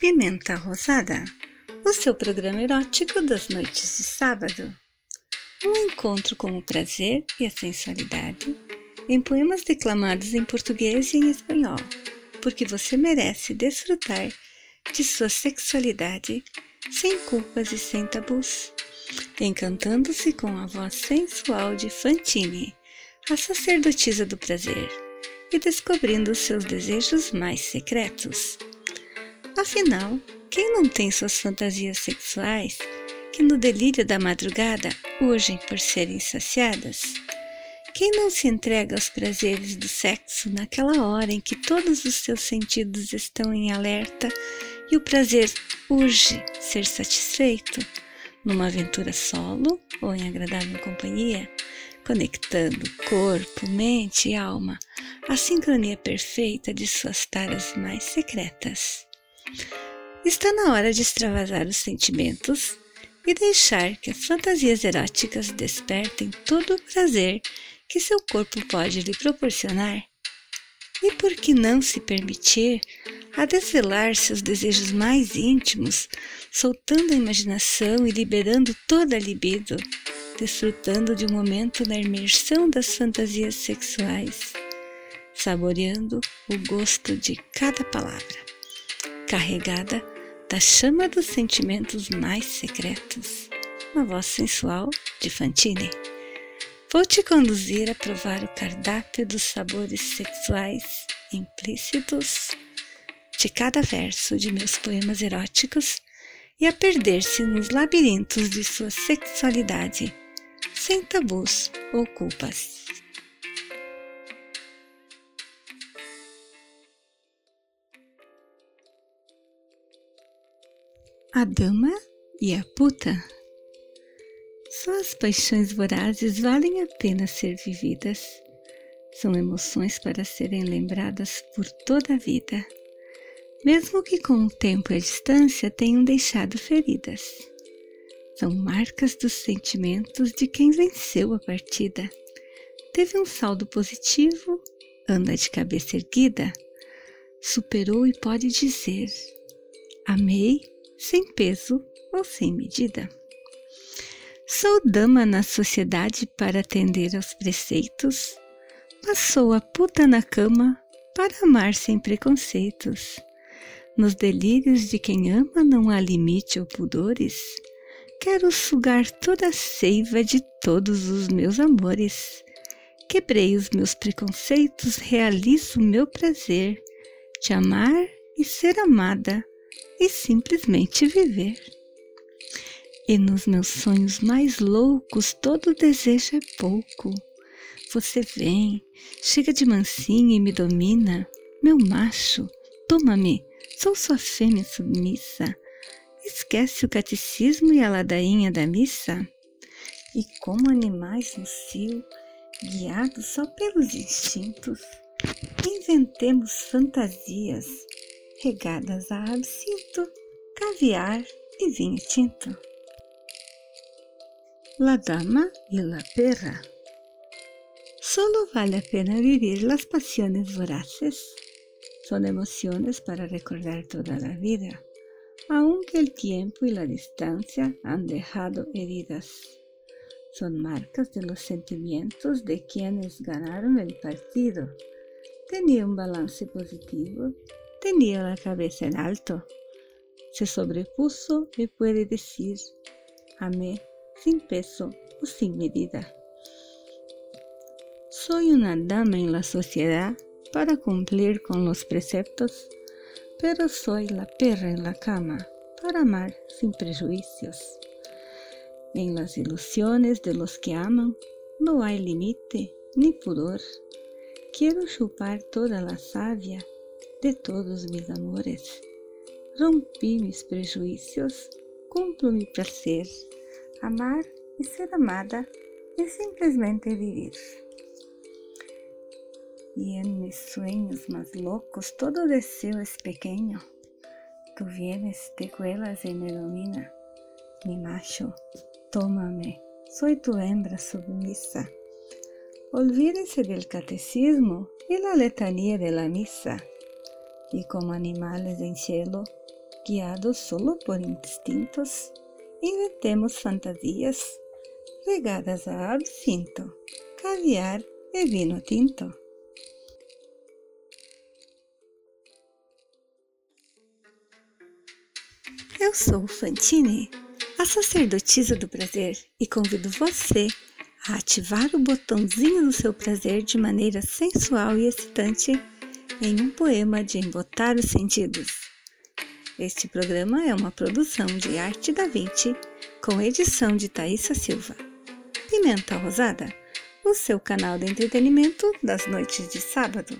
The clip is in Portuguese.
Pimenta Rosada, o seu programa erótico das noites de sábado. Um encontro com o prazer e a sensualidade em poemas declamados em português e em espanhol, porque você merece desfrutar de sua sexualidade sem culpas e sem tabus, encantando-se com a voz sensual de Fantine, a sacerdotisa do prazer, e descobrindo seus desejos mais secretos. Afinal, quem não tem suas fantasias sexuais que no delírio da madrugada urgem por serem saciadas? Quem não se entrega aos prazeres do sexo naquela hora em que todos os seus sentidos estão em alerta e o prazer urge ser satisfeito? Numa aventura solo ou em agradável companhia, conectando corpo, mente e alma, a sincronia perfeita de suas taras mais secretas. Está na hora de extravasar os sentimentos e deixar que as fantasias eróticas despertem todo o prazer que seu corpo pode lhe proporcionar. E por que não se permitir a desvelar seus desejos mais íntimos, soltando a imaginação e liberando toda a libido, desfrutando de um momento na imersão das fantasias sexuais, saboreando o gosto de cada palavra carregada da chama dos sentimentos mais secretos, uma voz sensual de Fantine. Vou te conduzir a provar o cardápio dos sabores sexuais implícitos de cada verso de meus poemas eróticos e a perder-se nos labirintos de sua sexualidade, sem tabus ou culpas. A dama e a puta. Só as paixões vorazes valem a pena ser vividas. São emoções para serem lembradas por toda a vida, mesmo que com o tempo e a distância tenham deixado feridas. São marcas dos sentimentos de quem venceu a partida. Teve um saldo positivo, anda de cabeça erguida, superou e pode dizer: Amei sem peso ou sem medida. Sou dama na sociedade para atender aos preceitos, passou a puta na cama para amar sem preconceitos. Nos delírios de quem ama não há limite ou pudores. Quero sugar toda a seiva de todos os meus amores. Quebrei os meus preconceitos, realizo o meu prazer de amar e ser amada e simplesmente viver. E nos meus sonhos mais loucos, todo desejo é pouco. Você vem, chega de mansinho e me domina, meu macho, toma-me, sou sua fêmea submissa. Esquece o catecismo e a ladainha da missa? E como animais no cio, guiados só pelos instintos, inventemos fantasias regadas a absinto, caviar e vinho tinto. La dama y la perra. Solo vale a pena vivir las pasiones voraces. Son emociones para recordar toda la vida, aunque el tiempo y la distancia han dejado heridas. Son marcas de los sentimientos de quienes ganaron el partido. Tenía un balance positivo tenía la cabeza en alto. Se sobrepuso y puede decir, amé sin peso o sin medida. Soy una dama en la sociedad para cumplir con los preceptos, pero soy la perra en la cama para amar sin prejuicios. En las ilusiones de los que aman no hay límite ni pudor. Quiero chupar toda la savia de todos mis amores. Rompi mis prejuicios, cumplo mi placer, amar y ser amada y simplemente vivir. Y en mis sueños más locos todo deseo es pequeño. Tú vienes, te cuelas y me domina. Mi macho, tómame, soy tu hembra submisa. Olvídense del catecismo y la letanía de la misa y como animales en cielo, guiados solo por instintos, inventemos fantasias regadas a absinto, caviar e vinho tinto. Eu sou Fantine, a sacerdotisa do prazer, e convido você a ativar o botãozinho do seu prazer de maneira sensual e excitante em um poema de embotar os sentidos. Este programa é uma produção de Arte da Vinci, com edição de Thaisa Silva. Pimenta Rosada, o seu canal de entretenimento das noites de sábado.